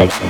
Thank you.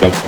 Thank you.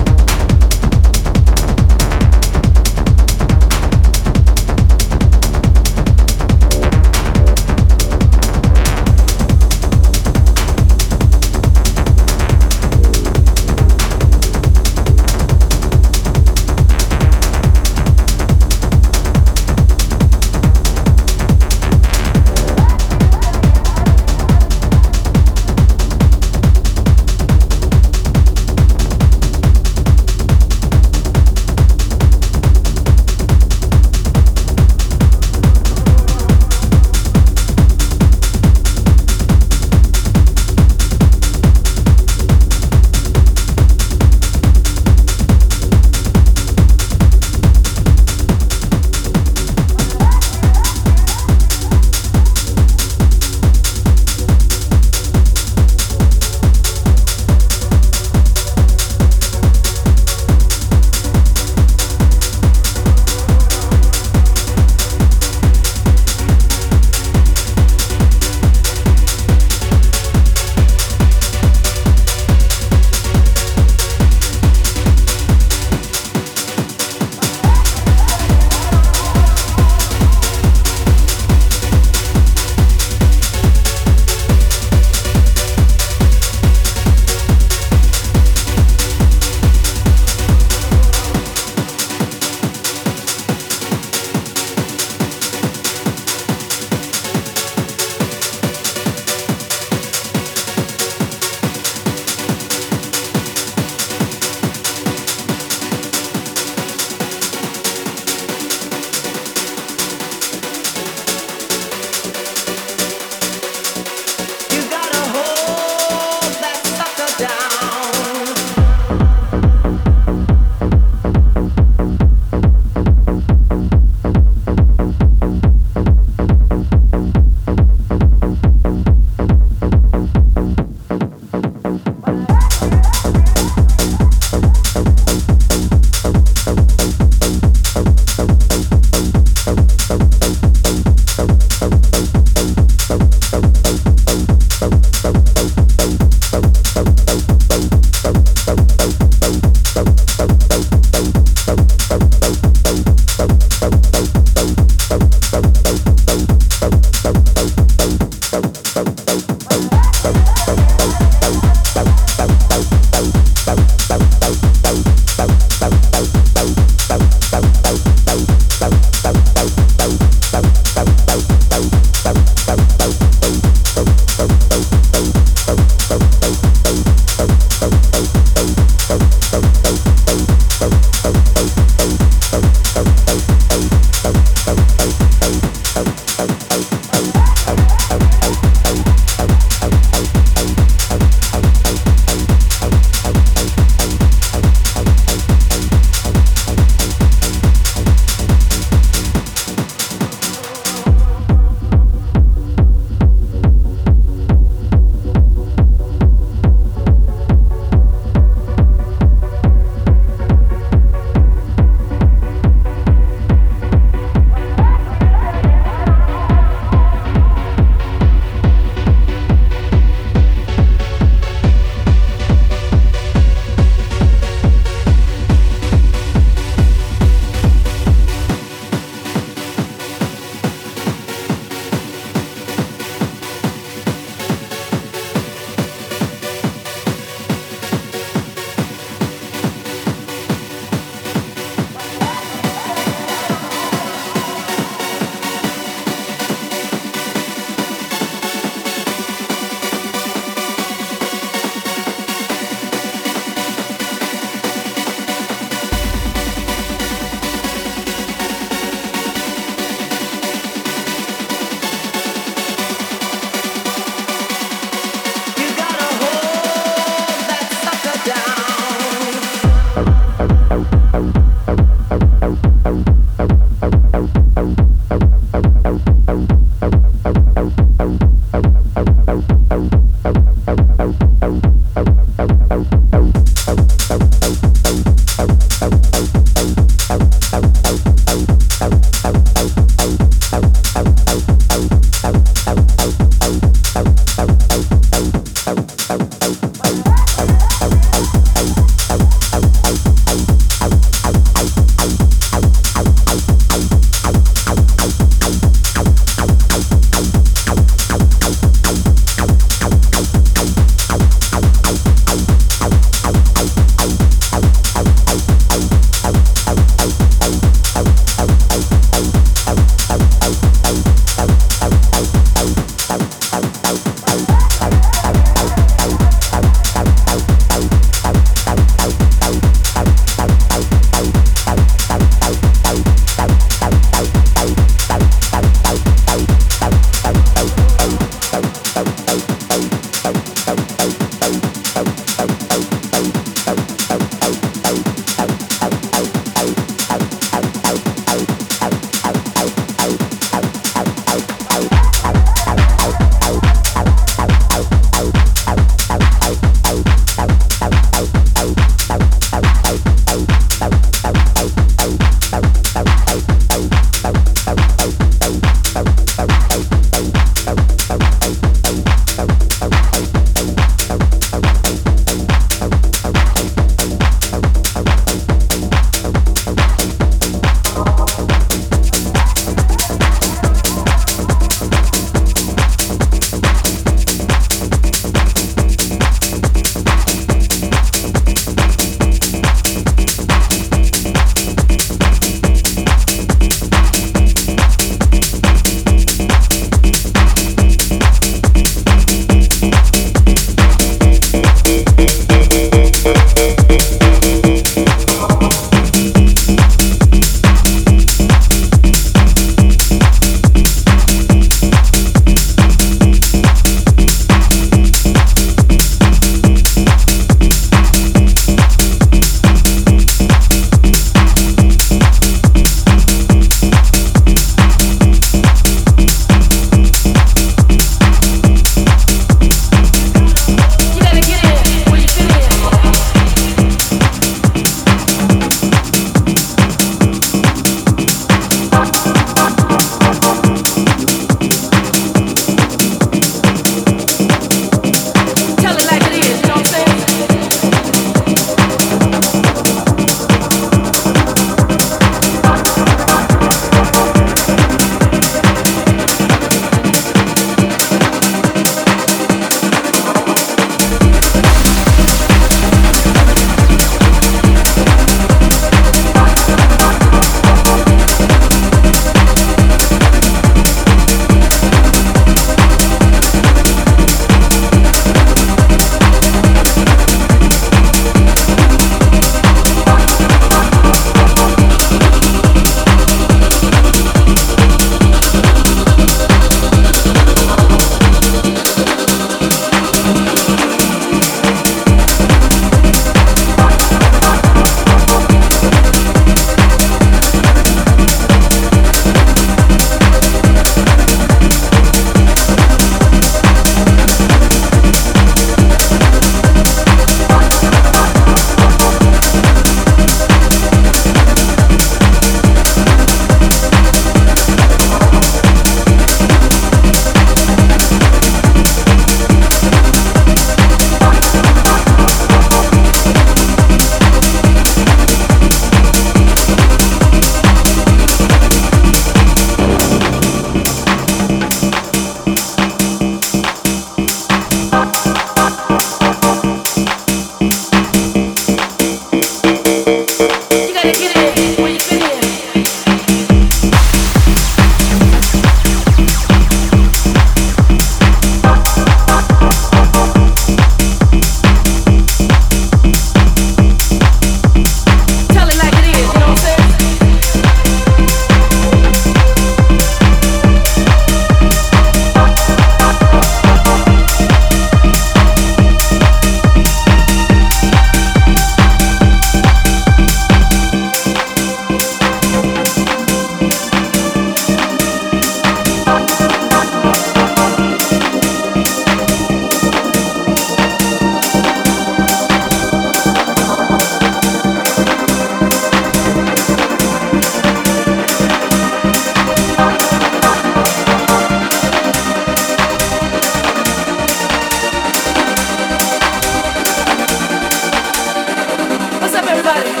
everybody.